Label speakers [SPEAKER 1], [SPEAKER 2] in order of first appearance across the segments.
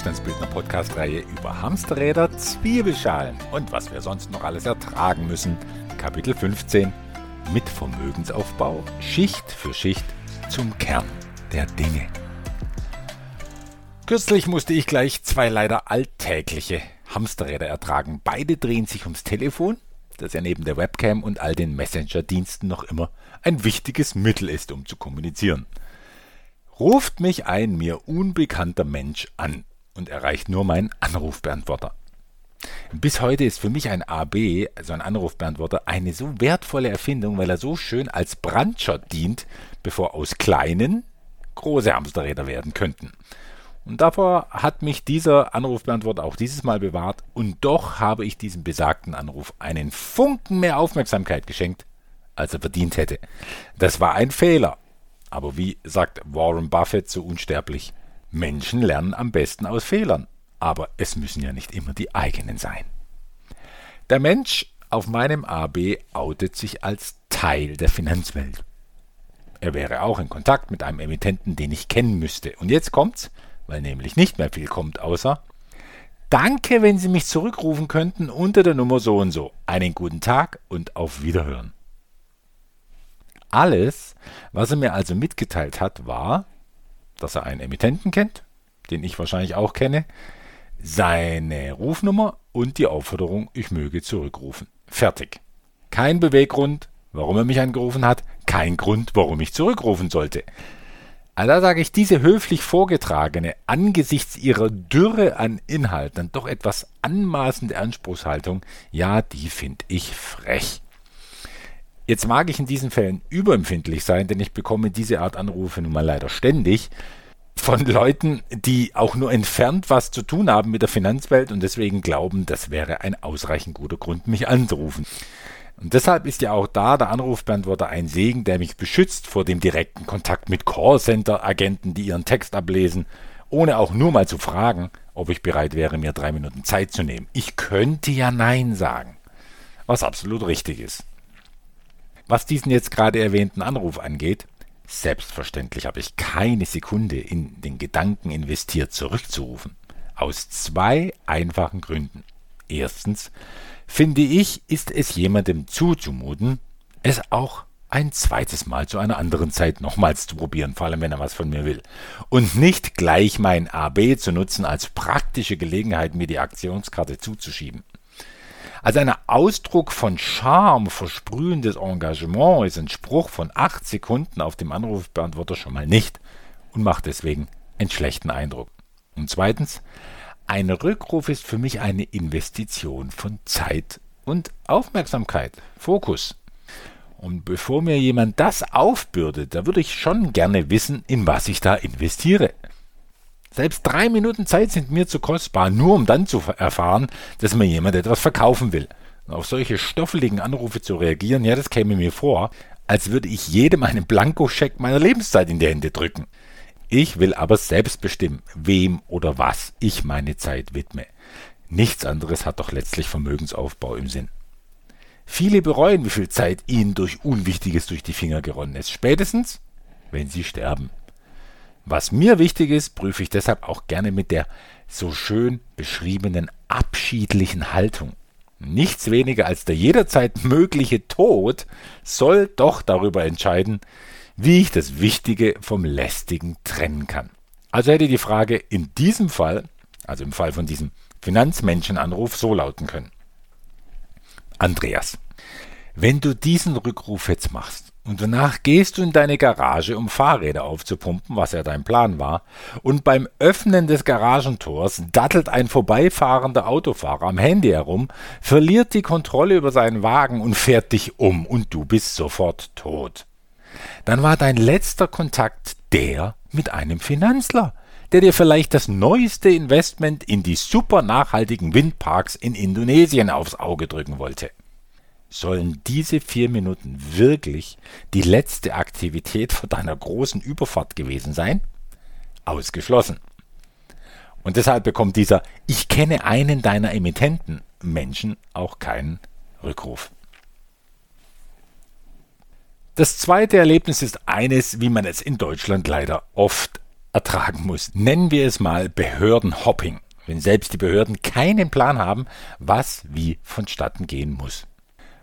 [SPEAKER 1] Wohlstandsbildner Podcast-Reihe über Hamsterräder, Zwiebelschalen und was wir sonst noch alles ertragen müssen. Kapitel 15 mit Vermögensaufbau Schicht für Schicht zum Kern der Dinge. Kürzlich musste ich gleich zwei leider alltägliche Hamsterräder ertragen. Beide drehen sich ums Telefon, das ja neben der Webcam und all den Messenger-Diensten noch immer ein wichtiges Mittel ist, um zu kommunizieren. Ruft mich ein mir unbekannter Mensch an und erreicht nur meinen Anrufbeantworter. Bis heute ist für mich ein AB, also ein Anrufbeantworter, eine so wertvolle Erfindung, weil er so schön als Brandschott dient, bevor aus kleinen große Hamsterräder werden könnten. Und davor hat mich dieser Anrufbeantworter auch dieses Mal bewahrt und doch habe ich diesem besagten Anruf einen Funken mehr Aufmerksamkeit geschenkt, als er verdient hätte. Das war ein Fehler. Aber wie sagt Warren Buffett so unsterblich, Menschen lernen am besten aus Fehlern, aber es müssen ja nicht immer die eigenen sein. Der Mensch auf meinem AB outet sich als Teil der Finanzwelt. Er wäre auch in Kontakt mit einem Emittenten, den ich kennen müsste. Und jetzt kommt's, weil nämlich nicht mehr viel kommt, außer Danke, wenn Sie mich zurückrufen könnten unter der Nummer so und so. Einen guten Tag und auf Wiederhören. Alles, was er mir also mitgeteilt hat, war, dass er einen Emittenten kennt, den ich wahrscheinlich auch kenne, seine Rufnummer und die Aufforderung, ich möge zurückrufen. Fertig. Kein Beweggrund, warum er mich angerufen hat, kein Grund, warum ich zurückrufen sollte. Also da sage ich, diese höflich vorgetragene, angesichts ihrer Dürre an Inhalt, dann doch etwas anmaßende Anspruchshaltung, ja, die finde ich frech. Jetzt mag ich in diesen Fällen überempfindlich sein, denn ich bekomme diese Art Anrufe nun mal leider ständig von Leuten, die auch nur entfernt was zu tun haben mit der Finanzwelt und deswegen glauben, das wäre ein ausreichend guter Grund, mich anzurufen. Und deshalb ist ja auch da der Anrufbeantworter ein Segen, der mich beschützt vor dem direkten Kontakt mit Callcenter-Agenten, die ihren Text ablesen, ohne auch nur mal zu fragen, ob ich bereit wäre, mir drei Minuten Zeit zu nehmen. Ich könnte ja Nein sagen, was absolut richtig ist. Was diesen jetzt gerade erwähnten Anruf angeht, selbstverständlich habe ich keine Sekunde in den Gedanken investiert, zurückzurufen. Aus zwei einfachen Gründen. Erstens finde ich, ist es jemandem zuzumuten, es auch ein zweites Mal zu einer anderen Zeit nochmals zu probieren, vor allem wenn er was von mir will. Und nicht gleich mein AB zu nutzen als praktische Gelegenheit, mir die Aktionskarte zuzuschieben. Also ein Ausdruck von Charme, versprühendes Engagement ist ein Spruch von acht Sekunden auf dem Anrufbeantworter schon mal nicht und macht deswegen einen schlechten Eindruck. Und zweitens, ein Rückruf ist für mich eine Investition von Zeit und Aufmerksamkeit, Fokus. Und bevor mir jemand das aufbürdet, da würde ich schon gerne wissen, in was ich da investiere. Selbst drei Minuten Zeit sind mir zu kostbar, nur um dann zu erfahren, dass mir jemand etwas verkaufen will. Und auf solche stoffeligen Anrufe zu reagieren, ja, das käme mir vor, als würde ich jedem einen Blankoscheck meiner Lebenszeit in die Hände drücken. Ich will aber selbst bestimmen, wem oder was ich meine Zeit widme. Nichts anderes hat doch letztlich Vermögensaufbau im Sinn. Viele bereuen, wie viel Zeit ihnen durch Unwichtiges durch die Finger geronnen ist. Spätestens, wenn sie sterben. Was mir wichtig ist, prüfe ich deshalb auch gerne mit der so schön beschriebenen abschiedlichen Haltung. Nichts weniger als der jederzeit mögliche Tod soll doch darüber entscheiden, wie ich das Wichtige vom Lästigen trennen kann. Also hätte die Frage in diesem Fall, also im Fall von diesem Finanzmenschenanruf, so lauten können. Andreas, wenn du diesen Rückruf jetzt machst, und danach gehst du in deine Garage, um Fahrräder aufzupumpen, was ja dein Plan war, und beim Öffnen des Garagentors dattelt ein vorbeifahrender Autofahrer am Handy herum, verliert die Kontrolle über seinen Wagen und fährt dich um, und du bist sofort tot. Dann war dein letzter Kontakt der mit einem Finanzler, der dir vielleicht das neueste Investment in die super nachhaltigen Windparks in Indonesien aufs Auge drücken wollte. Sollen diese vier Minuten wirklich die letzte Aktivität vor deiner großen Überfahrt gewesen sein? Ausgeschlossen. Und deshalb bekommt dieser Ich kenne einen deiner Emittenten Menschen auch keinen Rückruf. Das zweite Erlebnis ist eines, wie man es in Deutschland leider oft ertragen muss. Nennen wir es mal Behördenhopping, wenn selbst die Behörden keinen Plan haben, was wie vonstatten gehen muss.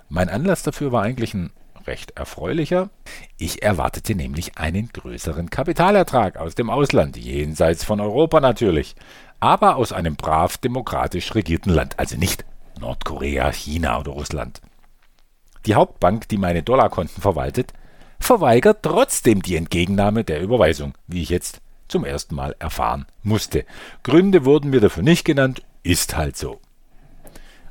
[SPEAKER 1] Mein Anlass dafür war eigentlich ein recht erfreulicher. Ich erwartete nämlich einen größeren Kapitalertrag aus dem Ausland, jenseits von Europa natürlich, aber aus einem brav demokratisch regierten Land, also nicht Nordkorea, China oder Russland. Die Hauptbank, die meine Dollarkonten verwaltet, verweigert trotzdem die Entgegennahme der Überweisung, wie ich jetzt zum ersten Mal erfahren musste. Gründe wurden mir dafür nicht genannt, ist halt so.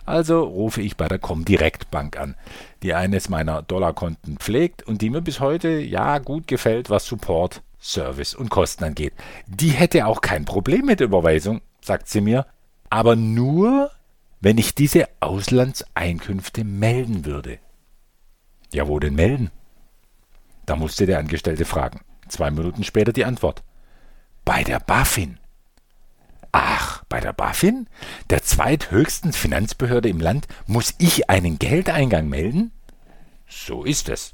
[SPEAKER 1] Also rufe ich bei der Comdirect Bank an, die eines meiner Dollarkonten pflegt und die mir bis heute ja gut gefällt, was Support, Service und Kosten angeht. Die hätte auch kein Problem mit Überweisung, sagt sie mir, aber nur, wenn ich diese Auslandseinkünfte melden würde. Ja, wo denn melden? Da musste der Angestellte fragen. Zwei Minuten später die Antwort. Bei der BaFin. Ach, bei der BaFin, der zweithöchsten Finanzbehörde im Land, muss ich einen Geldeingang melden? So ist es.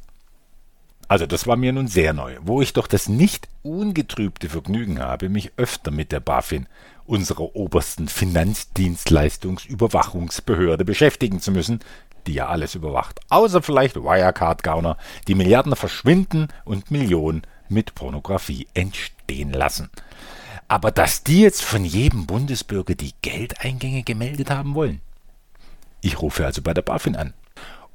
[SPEAKER 1] Also das war mir nun sehr neu, wo ich doch das nicht ungetrübte Vergnügen habe, mich öfter mit der BaFin, unserer obersten Finanzdienstleistungsüberwachungsbehörde, beschäftigen zu müssen, die ja alles überwacht, außer vielleicht Wirecard-Gauner, die Milliarden verschwinden und Millionen mit Pornografie entstehen lassen. Aber dass die jetzt von jedem Bundesbürger die Geldeingänge gemeldet haben wollen. Ich rufe also bei der BaFin an.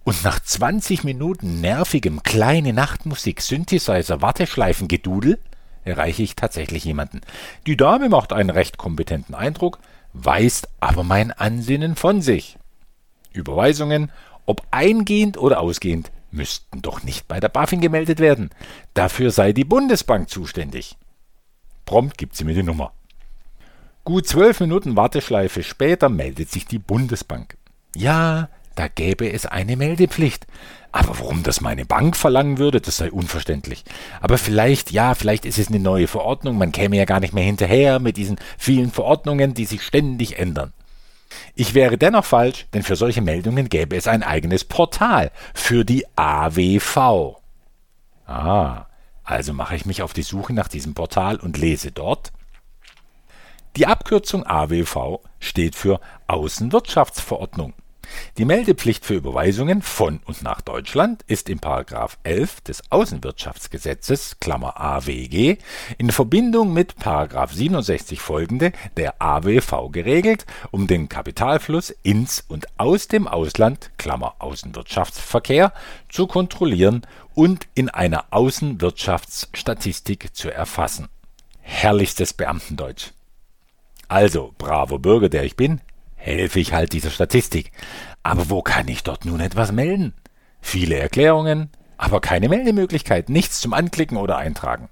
[SPEAKER 1] Und nach 20 Minuten nervigem kleine Nachtmusik, Synthesizer, Warteschleifengedudel erreiche ich tatsächlich jemanden. Die Dame macht einen recht kompetenten Eindruck, weist aber mein Ansinnen von sich. Überweisungen, ob eingehend oder ausgehend, müssten doch nicht bei der BaFin gemeldet werden. Dafür sei die Bundesbank zuständig. Prompt gibt sie mir die Nummer. Gut zwölf Minuten Warteschleife später meldet sich die Bundesbank. Ja, da gäbe es eine Meldepflicht. Aber warum das meine Bank verlangen würde, das sei unverständlich. Aber vielleicht, ja, vielleicht ist es eine neue Verordnung, man käme ja gar nicht mehr hinterher mit diesen vielen Verordnungen, die sich ständig ändern. Ich wäre dennoch falsch, denn für solche Meldungen gäbe es ein eigenes Portal für die AWV. Ah, also mache ich mich auf die Suche nach diesem Portal und lese dort. Die Abkürzung AWV steht für Außenwirtschaftsverordnung. Die Meldepflicht für Überweisungen von und nach Deutschland ist in § 11 des Außenwirtschaftsgesetzes Klammer (AWG) in Verbindung mit § 67 folgende der AWV geregelt, um den Kapitalfluss ins und aus dem Ausland Klammer (Außenwirtschaftsverkehr) zu kontrollieren und in einer Außenwirtschaftsstatistik zu erfassen. Herrlichstes Beamtendeutsch. Also, braver Bürger, der ich bin, helfe ich halt dieser Statistik. Aber wo kann ich dort nun etwas melden? Viele Erklärungen, aber keine Meldemöglichkeit, nichts zum Anklicken oder Eintragen.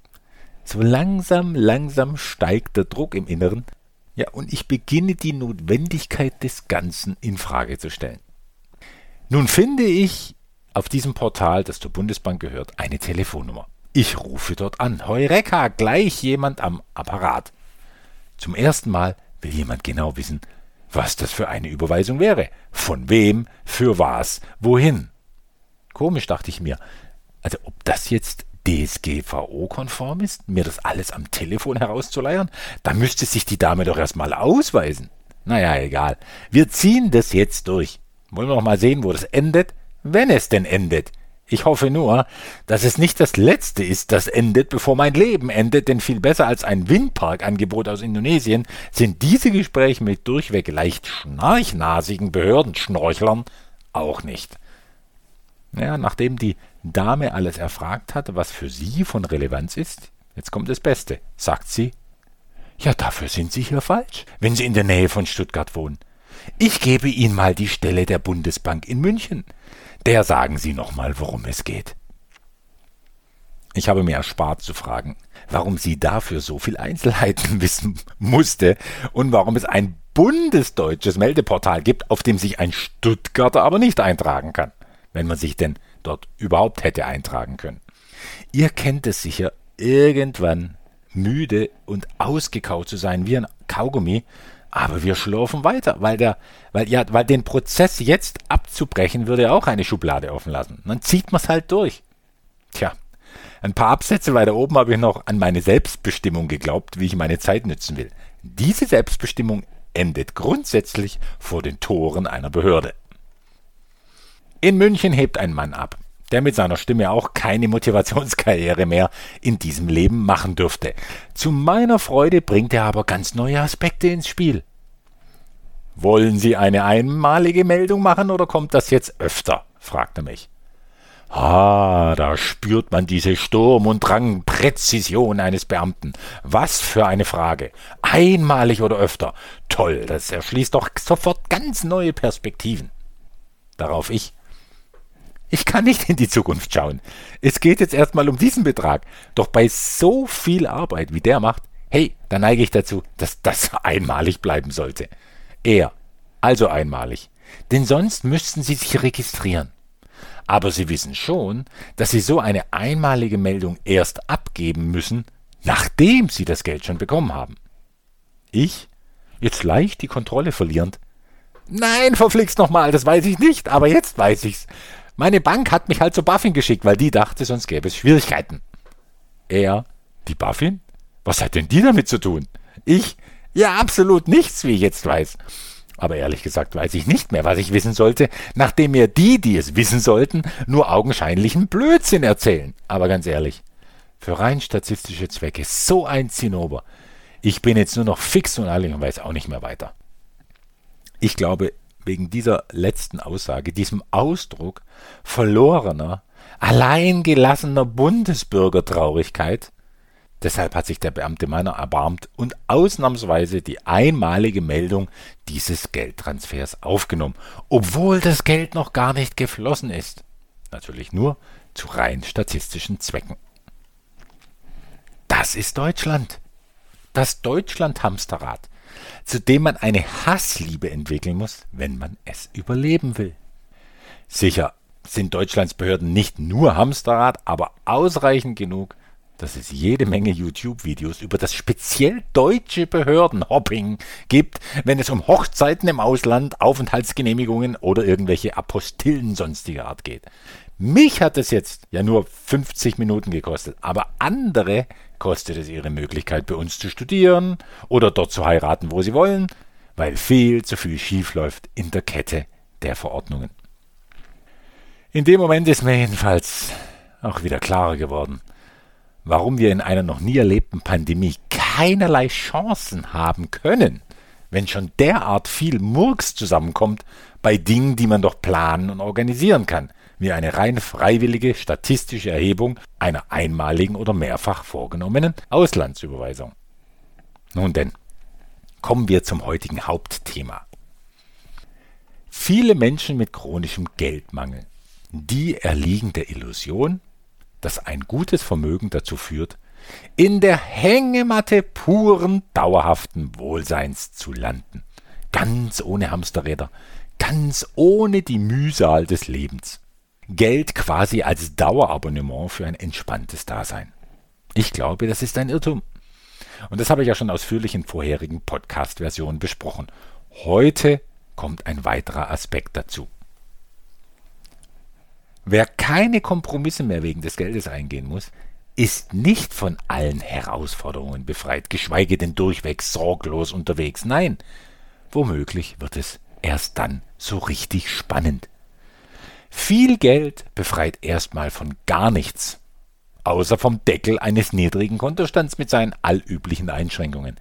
[SPEAKER 1] So langsam, langsam steigt der Druck im Inneren, ja, und ich beginne die Notwendigkeit des Ganzen in Frage zu stellen. Nun finde ich auf diesem Portal, das zur Bundesbank gehört, eine Telefonnummer. Ich rufe dort an. Heureka, gleich jemand am Apparat. Zum ersten Mal will jemand genau wissen, was das für eine Überweisung wäre. Von wem, für was, wohin. Komisch, dachte ich mir. Also ob das jetzt DSGVO-konform ist, mir das alles am Telefon herauszuleiern, da müsste sich die Dame doch erstmal ausweisen. Naja, egal. Wir ziehen das jetzt durch. Wollen wir noch mal sehen, wo das endet? Wenn es denn endet. Ich hoffe nur, dass es nicht das letzte ist, das endet, bevor mein Leben endet, denn viel besser als ein Windparkangebot aus Indonesien sind diese Gespräche mit durchweg leicht schnarchnasigen Behördenschnorchlern auch nicht. Ja, nachdem die Dame alles erfragt hatte, was für sie von Relevanz ist, jetzt kommt das Beste, sagt sie. Ja, dafür sind Sie hier falsch, wenn Sie in der Nähe von Stuttgart wohnen. Ich gebe Ihnen mal die Stelle der Bundesbank in München der sagen Sie nochmal, worum es geht. Ich habe mir erspart zu fragen, warum sie dafür so viel Einzelheiten wissen musste und warum es ein bundesdeutsches Meldeportal gibt, auf dem sich ein Stuttgarter aber nicht eintragen kann, wenn man sich denn dort überhaupt hätte eintragen können. Ihr kennt es sicher, irgendwann müde und ausgekaut zu sein wie ein Kaugummi, aber wir schlurfen weiter, weil der, weil ja, weil den Prozess jetzt abzubrechen würde auch eine Schublade offen lassen. Dann zieht man es halt durch. Tja, Ein paar Absätze weiter oben habe ich noch an meine Selbstbestimmung geglaubt, wie ich meine Zeit nützen will. Diese Selbstbestimmung endet grundsätzlich vor den Toren einer Behörde. In München hebt ein Mann ab, der mit seiner Stimme auch keine Motivationskarriere mehr in diesem Leben machen dürfte. Zu meiner Freude bringt er aber ganz neue Aspekte ins Spiel. Wollen Sie eine einmalige Meldung machen oder kommt das jetzt öfter? fragte mich. Ah, da spürt man diese Sturm- und Drangpräzision eines Beamten. Was für eine Frage. Einmalig oder öfter. Toll, das erschließt doch sofort ganz neue Perspektiven. Darauf ich. Ich kann nicht in die Zukunft schauen. Es geht jetzt erstmal um diesen Betrag. Doch bei so viel Arbeit, wie der macht, hey, da neige ich dazu, dass das einmalig bleiben sollte. Er, also einmalig. Denn sonst müssten Sie sich registrieren. Aber Sie wissen schon, dass Sie so eine einmalige Meldung erst abgeben müssen, nachdem Sie das Geld schon bekommen haben. Ich, jetzt leicht die Kontrolle verlierend, Nein, verflixt nochmal, das weiß ich nicht, aber jetzt weiß ich's. Meine Bank hat mich halt zu Buffin geschickt, weil die dachte, sonst gäbe es Schwierigkeiten. Er, die Buffin? Was hat denn die damit zu tun? Ich, ja, absolut nichts, wie ich jetzt weiß. Aber ehrlich gesagt weiß ich nicht mehr, was ich wissen sollte, nachdem mir die, die es wissen sollten, nur augenscheinlichen Blödsinn erzählen. Aber ganz ehrlich, für rein statistische Zwecke so ein Zinnober. Ich bin jetzt nur noch fix und allig und weiß auch nicht mehr weiter. Ich glaube, wegen dieser letzten Aussage, diesem Ausdruck verlorener, alleingelassener Bundesbürgertraurigkeit, Deshalb hat sich der Beamte meiner erbarmt und ausnahmsweise die einmalige Meldung dieses Geldtransfers aufgenommen, obwohl das Geld noch gar nicht geflossen ist. Natürlich nur zu rein statistischen Zwecken. Das ist Deutschland. Das Deutschland-Hamsterrad, zu dem man eine Hassliebe entwickeln muss, wenn man es überleben will. Sicher sind Deutschlands Behörden nicht nur Hamsterrad, aber ausreichend genug, dass es jede Menge YouTube-Videos über das speziell deutsche Behördenhopping gibt, wenn es um Hochzeiten im Ausland, Aufenthaltsgenehmigungen oder irgendwelche Apostillen sonstiger Art geht. Mich hat es jetzt ja nur 50 Minuten gekostet, aber andere kostet es ihre Möglichkeit, bei uns zu studieren oder dort zu heiraten, wo sie wollen, weil viel zu viel schiefläuft in der Kette der Verordnungen. In dem Moment ist mir jedenfalls auch wieder klarer geworden, warum wir in einer noch nie erlebten Pandemie keinerlei Chancen haben können, wenn schon derart viel Murks zusammenkommt bei Dingen, die man doch planen und organisieren kann, wie eine rein freiwillige statistische Erhebung einer einmaligen oder mehrfach vorgenommenen Auslandsüberweisung. Nun denn, kommen wir zum heutigen Hauptthema. Viele Menschen mit chronischem Geldmangel, die erliegen der Illusion, dass ein gutes Vermögen dazu führt, in der Hängematte puren, dauerhaften Wohlseins zu landen. Ganz ohne Hamsterräder, ganz ohne die Mühsal des Lebens. Geld quasi als Dauerabonnement für ein entspanntes Dasein. Ich glaube, das ist ein Irrtum. Und das habe ich ja schon ausführlich in vorherigen Podcast-Versionen besprochen. Heute kommt ein weiterer Aspekt dazu. Wer keine Kompromisse mehr wegen des Geldes eingehen muss, ist nicht von allen Herausforderungen befreit, geschweige denn durchweg sorglos unterwegs. Nein, womöglich wird es erst dann so richtig spannend. Viel Geld befreit erstmal von gar nichts, außer vom Deckel eines niedrigen Kontostands mit seinen allüblichen Einschränkungen.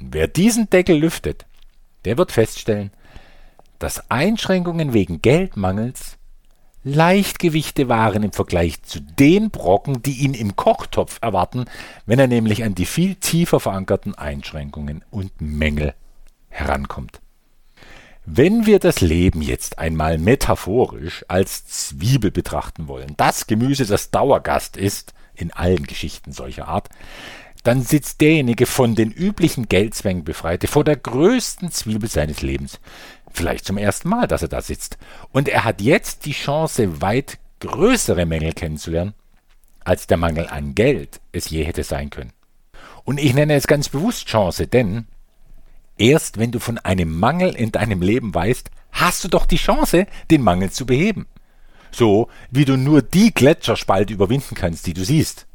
[SPEAKER 1] Und wer diesen Deckel lüftet, der wird feststellen, dass Einschränkungen wegen Geldmangels Leichtgewichte waren im Vergleich zu den Brocken, die ihn im Kochtopf erwarten, wenn er nämlich an die viel tiefer verankerten Einschränkungen und Mängel herankommt. Wenn wir das Leben jetzt einmal metaphorisch als Zwiebel betrachten wollen, das Gemüse, das Dauergast ist, in allen Geschichten solcher Art, dann sitzt derjenige von den üblichen Geldzwängen befreite vor der größten Zwiebel seines Lebens, Vielleicht zum ersten Mal, dass er da sitzt. Und er hat jetzt die Chance, weit größere Mängel kennenzulernen, als der Mangel an Geld es je hätte sein können. Und ich nenne es ganz bewusst Chance, denn erst wenn du von einem Mangel in deinem Leben weißt, hast du doch die Chance, den Mangel zu beheben. So wie du nur die Gletscherspalte überwinden kannst, die du siehst.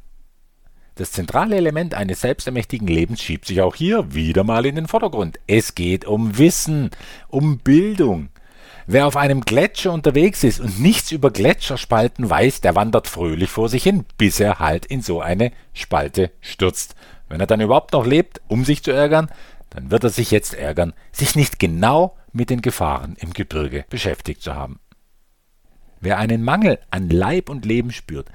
[SPEAKER 1] Das zentrale Element eines selbstermächtigen Lebens schiebt sich auch hier wieder mal in den Vordergrund. Es geht um Wissen, um Bildung. Wer auf einem Gletscher unterwegs ist und nichts über Gletscherspalten weiß, der wandert fröhlich vor sich hin, bis er halt in so eine Spalte stürzt. Wenn er dann überhaupt noch lebt, um sich zu ärgern, dann wird er sich jetzt ärgern, sich nicht genau mit den Gefahren im Gebirge beschäftigt zu haben. Wer einen Mangel an Leib und Leben spürt,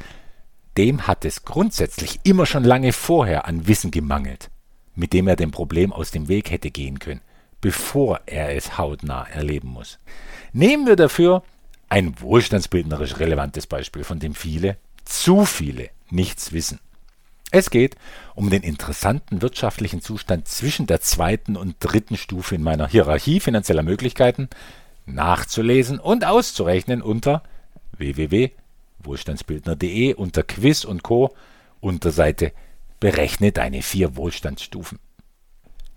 [SPEAKER 1] dem hat es grundsätzlich immer schon lange vorher an Wissen gemangelt, mit dem er dem Problem aus dem Weg hätte gehen können, bevor er es hautnah erleben muss. Nehmen wir dafür ein wohlstandsbildnerisch relevantes Beispiel, von dem viele, zu viele, nichts wissen. Es geht um den interessanten wirtschaftlichen Zustand zwischen der zweiten und dritten Stufe in meiner Hierarchie finanzieller Möglichkeiten nachzulesen und auszurechnen unter www.wohlstandsbildner.de unter Quiz und Co. Unterseite Berechne deine vier Wohlstandsstufen.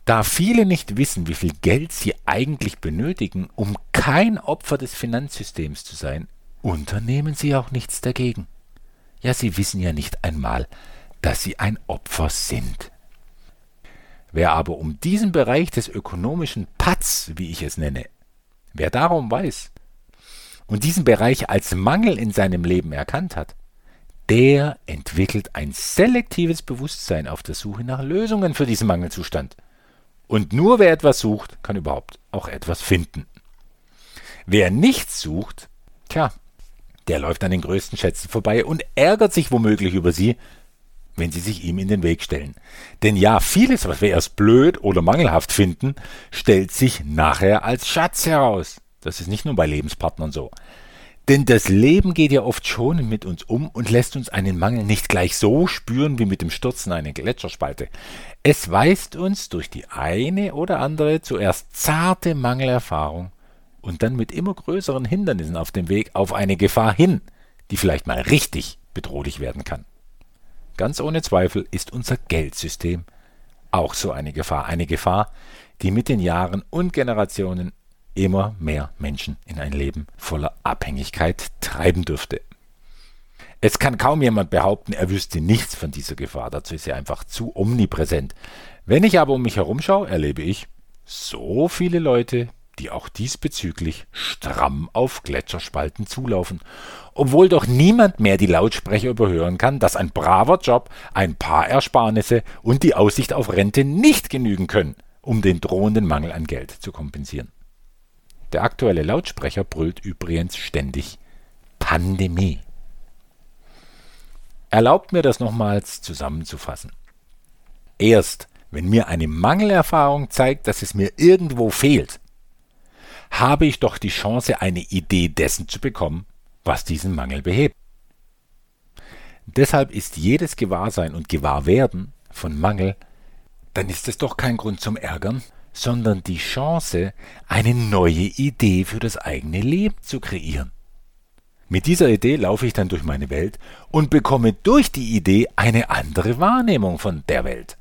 [SPEAKER 1] Da viele nicht wissen, wie viel Geld sie eigentlich benötigen, um kein Opfer des Finanzsystems zu sein, unternehmen sie auch nichts dagegen. Ja, sie wissen ja nicht einmal, dass sie ein Opfer sind. Wer aber um diesen Bereich des ökonomischen Patz, wie ich es nenne, wer darum weiß und diesen Bereich als Mangel in seinem Leben erkannt hat, der entwickelt ein selektives Bewusstsein auf der Suche nach Lösungen für diesen Mangelzustand. Und nur wer etwas sucht, kann überhaupt auch etwas finden. Wer nichts sucht, tja, der läuft an den größten Schätzen vorbei und ärgert sich womöglich über sie, wenn sie sich ihm in den Weg stellen. Denn ja, vieles, was wir erst blöd oder mangelhaft finden, stellt sich nachher als Schatz heraus. Das ist nicht nur bei Lebenspartnern so. Denn das Leben geht ja oft schon mit uns um und lässt uns einen Mangel nicht gleich so spüren wie mit dem Stürzen einer Gletscherspalte. Es weist uns durch die eine oder andere zuerst zarte Mangelerfahrung und dann mit immer größeren Hindernissen auf dem Weg auf eine Gefahr hin, die vielleicht mal richtig bedrohlich werden kann. Ganz ohne Zweifel ist unser Geldsystem auch so eine Gefahr. Eine Gefahr, die mit den Jahren und Generationen immer mehr Menschen in ein Leben voller Abhängigkeit treiben dürfte. Es kann kaum jemand behaupten, er wüsste nichts von dieser Gefahr. Dazu ist sie einfach zu omnipräsent. Wenn ich aber um mich herum schaue, erlebe ich so viele Leute, die auch diesbezüglich stramm auf Gletscherspalten zulaufen, obwohl doch niemand mehr die Lautsprecher überhören kann, dass ein braver Job, ein paar Ersparnisse und die Aussicht auf Rente nicht genügen können, um den drohenden Mangel an Geld zu kompensieren. Der aktuelle Lautsprecher brüllt übrigens ständig Pandemie. Erlaubt mir das nochmals zusammenzufassen. Erst wenn mir eine Mangelerfahrung zeigt, dass es mir irgendwo fehlt, habe ich doch die Chance, eine Idee dessen zu bekommen, was diesen Mangel behebt. Deshalb ist jedes Gewahrsein und Gewahrwerden von Mangel, dann ist es doch kein Grund zum Ärgern, sondern die Chance, eine neue Idee für das eigene Leben zu kreieren. Mit dieser Idee laufe ich dann durch meine Welt und bekomme durch die Idee eine andere Wahrnehmung von der Welt.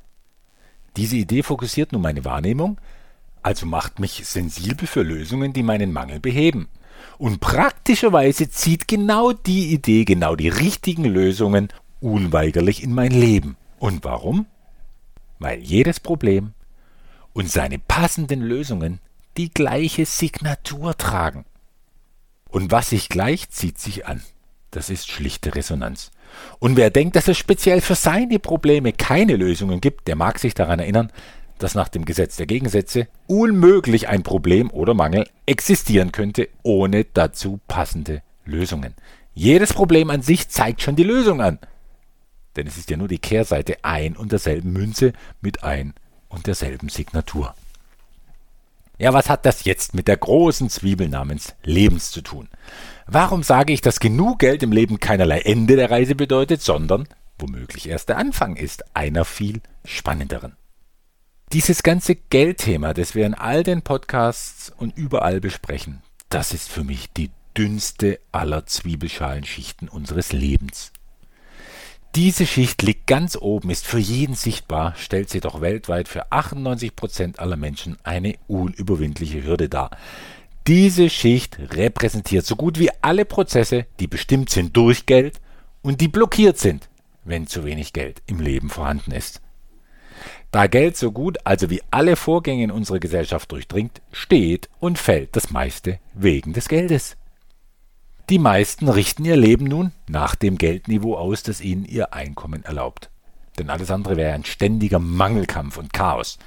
[SPEAKER 1] Diese Idee fokussiert nun meine Wahrnehmung, also macht mich sensibel für Lösungen, die meinen Mangel beheben. Und praktischerweise zieht genau die Idee, genau die richtigen Lösungen unweigerlich in mein Leben. Und warum? Weil jedes Problem und seine passenden Lösungen die gleiche Signatur tragen. Und was sich gleich, zieht sich an. Das ist schlichte Resonanz. Und wer denkt, dass es speziell für seine Probleme keine Lösungen gibt, der mag sich daran erinnern, dass nach dem Gesetz der Gegensätze unmöglich ein Problem oder Mangel existieren könnte ohne dazu passende Lösungen. Jedes Problem an sich zeigt schon die Lösung an. Denn es ist ja nur die Kehrseite ein und derselben Münze mit ein und derselben Signatur. Ja, was hat das jetzt mit der großen Zwiebel namens Lebens zu tun? Warum sage ich, dass genug Geld im Leben keinerlei Ende der Reise bedeutet, sondern womöglich erst der Anfang ist einer viel spannenderen? Dieses ganze Geldthema, das wir in all den Podcasts und überall besprechen, das ist für mich die dünnste aller Zwiebelschalenschichten unseres Lebens. Diese Schicht liegt ganz oben, ist für jeden sichtbar, stellt sie doch weltweit für 98 Prozent aller Menschen eine unüberwindliche Hürde dar. Diese Schicht repräsentiert so gut wie alle Prozesse, die bestimmt sind durch Geld und die blockiert sind wenn zu wenig Geld im Leben vorhanden ist. Da Geld so gut, also wie alle Vorgänge in unserer Gesellschaft durchdringt, steht und fällt das meiste wegen des Geldes. Die meisten richten ihr Leben nun nach dem Geldniveau aus, das ihnen ihr Einkommen erlaubt. Denn alles andere wäre ein ständiger Mangelkampf und Chaos.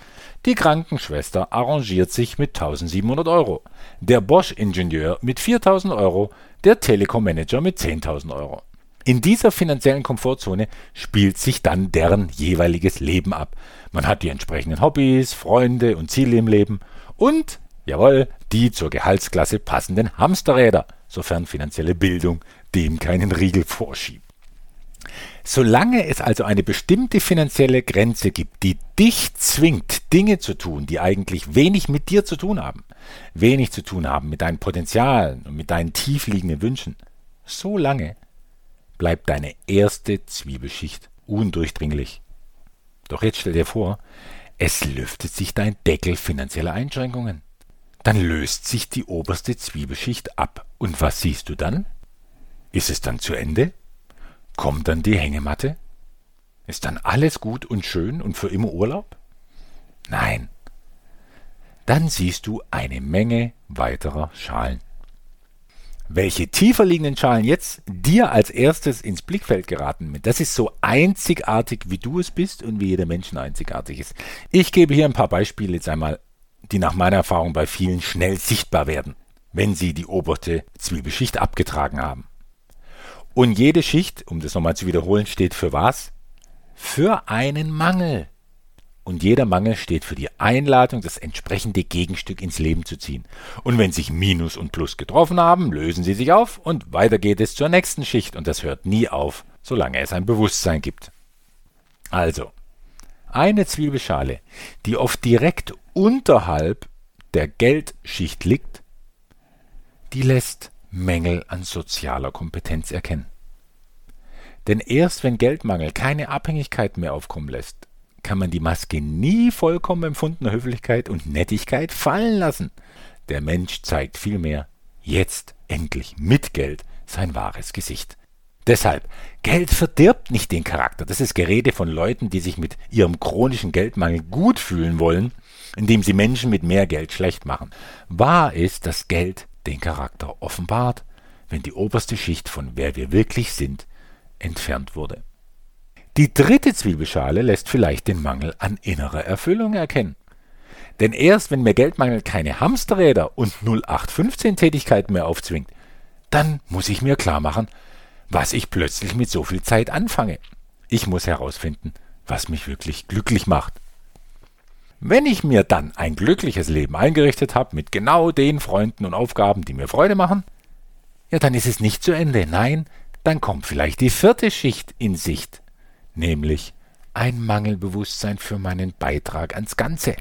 [SPEAKER 1] Die Krankenschwester arrangiert sich mit 1700 Euro, der Bosch-Ingenieur mit 4000 Euro, der Telekom-Manager mit 10.000 Euro. In dieser finanziellen Komfortzone spielt sich dann deren jeweiliges Leben ab. Man hat die entsprechenden Hobbys, Freunde und Ziele im Leben und, jawohl, die zur Gehaltsklasse passenden Hamsterräder, sofern finanzielle Bildung dem keinen Riegel vorschiebt. Solange es also eine bestimmte finanzielle Grenze gibt, die dich zwingt, Dinge zu tun, die eigentlich wenig mit dir zu tun haben, wenig zu tun haben mit deinen Potenzialen und mit deinen tiefliegenden Wünschen, solange bleibt deine erste Zwiebelschicht undurchdringlich. Doch jetzt stell dir vor, es lüftet sich dein Deckel finanzieller Einschränkungen. Dann löst sich die oberste Zwiebelschicht ab. Und was siehst du dann? Ist es dann zu Ende? Kommt dann die Hängematte? Ist dann alles gut und schön und für immer Urlaub? Nein. Dann siehst du eine Menge weiterer Schalen. Welche tiefer liegenden Schalen jetzt dir als erstes ins Blickfeld geraten, das ist so einzigartig, wie du es bist und wie jeder Mensch einzigartig ist. Ich gebe hier ein paar Beispiele jetzt einmal, die nach meiner Erfahrung bei vielen schnell sichtbar werden, wenn sie die oberste Zwiebelschicht abgetragen haben. Und jede Schicht, um das nochmal zu wiederholen, steht für was? Für einen Mangel. Und jeder Mangel steht für die Einladung, das entsprechende Gegenstück ins Leben zu ziehen. Und wenn sich Minus und Plus getroffen haben, lösen sie sich auf und weiter geht es zur nächsten Schicht. Und das hört nie auf, solange es ein Bewusstsein gibt. Also, eine Zwiebelschale, die oft direkt unterhalb der Geldschicht liegt, die lässt Mängel an sozialer Kompetenz erkennen. Denn erst wenn Geldmangel keine Abhängigkeit mehr aufkommen lässt, kann man die Maske nie vollkommen empfundener Höflichkeit und Nettigkeit fallen lassen. Der Mensch zeigt vielmehr jetzt endlich mit Geld sein wahres Gesicht. Deshalb, Geld verdirbt nicht den Charakter. Das ist Gerede von Leuten, die sich mit ihrem chronischen Geldmangel gut fühlen wollen, indem sie Menschen mit mehr Geld schlecht machen. Wahr ist, dass Geld den Charakter offenbart, wenn die oberste Schicht von wer wir wirklich sind entfernt wurde. Die dritte Zwiebelschale lässt vielleicht den Mangel an innerer Erfüllung erkennen. Denn erst wenn mir Geldmangel keine Hamsterräder und 0815-Tätigkeiten mehr aufzwingt, dann muss ich mir klar machen, was ich plötzlich mit so viel Zeit anfange. Ich muss herausfinden, was mich wirklich glücklich macht. Wenn ich mir dann ein glückliches Leben eingerichtet habe mit genau den Freunden und Aufgaben, die mir Freude machen, ja, dann ist es nicht zu Ende. Nein, dann kommt vielleicht die vierte Schicht in Sicht nämlich ein Mangelbewusstsein für meinen Beitrag ans Ganze,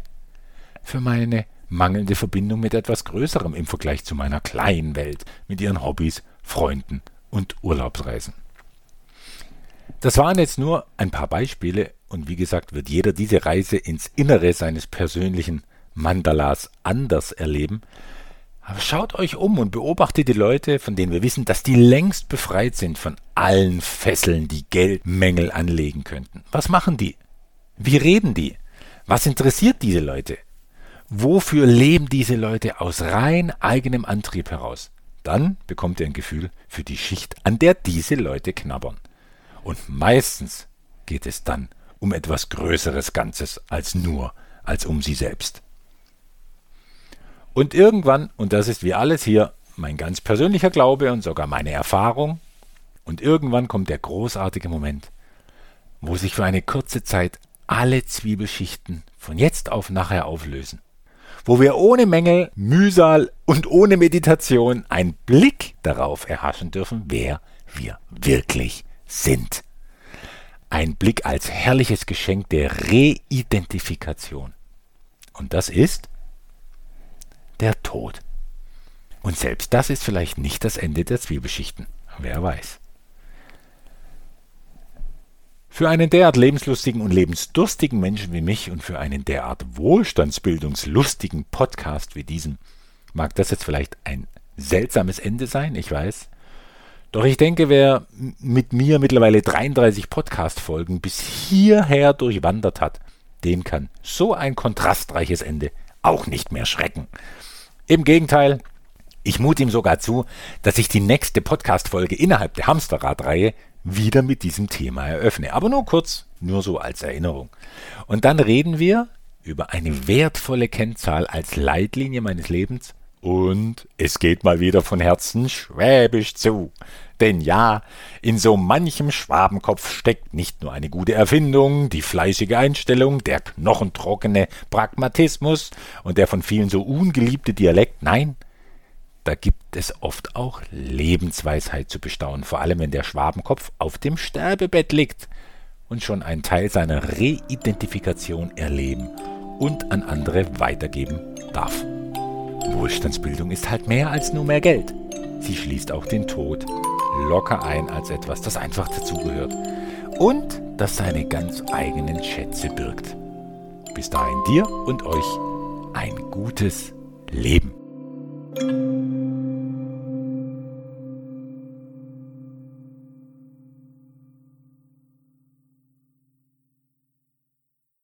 [SPEAKER 1] für meine mangelnde Verbindung mit etwas Größerem im Vergleich zu meiner kleinen Welt mit ihren Hobbys, Freunden und Urlaubsreisen. Das waren jetzt nur ein paar Beispiele und wie gesagt wird jeder diese Reise ins Innere seines persönlichen Mandalas anders erleben, aber schaut euch um und beobachtet die Leute, von denen wir wissen, dass die längst befreit sind von allen Fesseln, die Geldmängel anlegen könnten. Was machen die? Wie reden die? Was interessiert diese Leute? Wofür leben diese Leute aus rein eigenem Antrieb heraus? Dann bekommt ihr ein Gefühl für die Schicht, an der diese Leute knabbern. Und meistens geht es dann um etwas Größeres Ganzes als nur als um sie selbst. Und irgendwann, und das ist wie alles hier mein ganz persönlicher Glaube und sogar meine Erfahrung, und irgendwann kommt der großartige Moment, wo sich für eine kurze Zeit alle Zwiebelschichten von jetzt auf nachher auflösen. Wo wir ohne Mängel, Mühsal und ohne Meditation einen Blick darauf erhaschen dürfen, wer wir wirklich sind. Ein Blick als herrliches Geschenk der Reidentifikation. Und das ist der Tod. Und selbst das ist vielleicht nicht das Ende der Zwiebelschichten. Wer weiß. Für einen derart lebenslustigen und lebensdurstigen Menschen wie mich und für einen derart wohlstandsbildungslustigen Podcast wie diesen mag das jetzt vielleicht ein seltsames Ende sein, ich weiß. Doch ich denke, wer mit mir mittlerweile 33 Podcast-Folgen bis hierher durchwandert hat, den kann so ein kontrastreiches Ende auch nicht mehr schrecken. Im Gegenteil, ich mute ihm sogar zu, dass ich die nächste Podcast-Folge innerhalb der Hamsterrad-Reihe wieder mit diesem Thema eröffne. Aber nur kurz, nur so als Erinnerung. Und dann reden wir über eine wertvolle Kennzahl als Leitlinie meines Lebens. Und es geht mal wieder von Herzen schwäbisch zu. Denn ja, in so manchem Schwabenkopf steckt nicht nur eine gute Erfindung, die fleißige Einstellung, der knochentrockene Pragmatismus und der von vielen so ungeliebte Dialekt, nein, da gibt es oft auch Lebensweisheit zu bestaunen, vor allem wenn der Schwabenkopf auf dem Sterbebett liegt und schon einen Teil seiner Reidentifikation erleben und an andere weitergeben darf. Wohlstandsbildung ist halt mehr als nur mehr Geld. Sie schließt auch den Tod locker ein als etwas, das einfach dazugehört und das seine ganz eigenen Schätze birgt. Bis dahin dir und euch ein gutes Leben.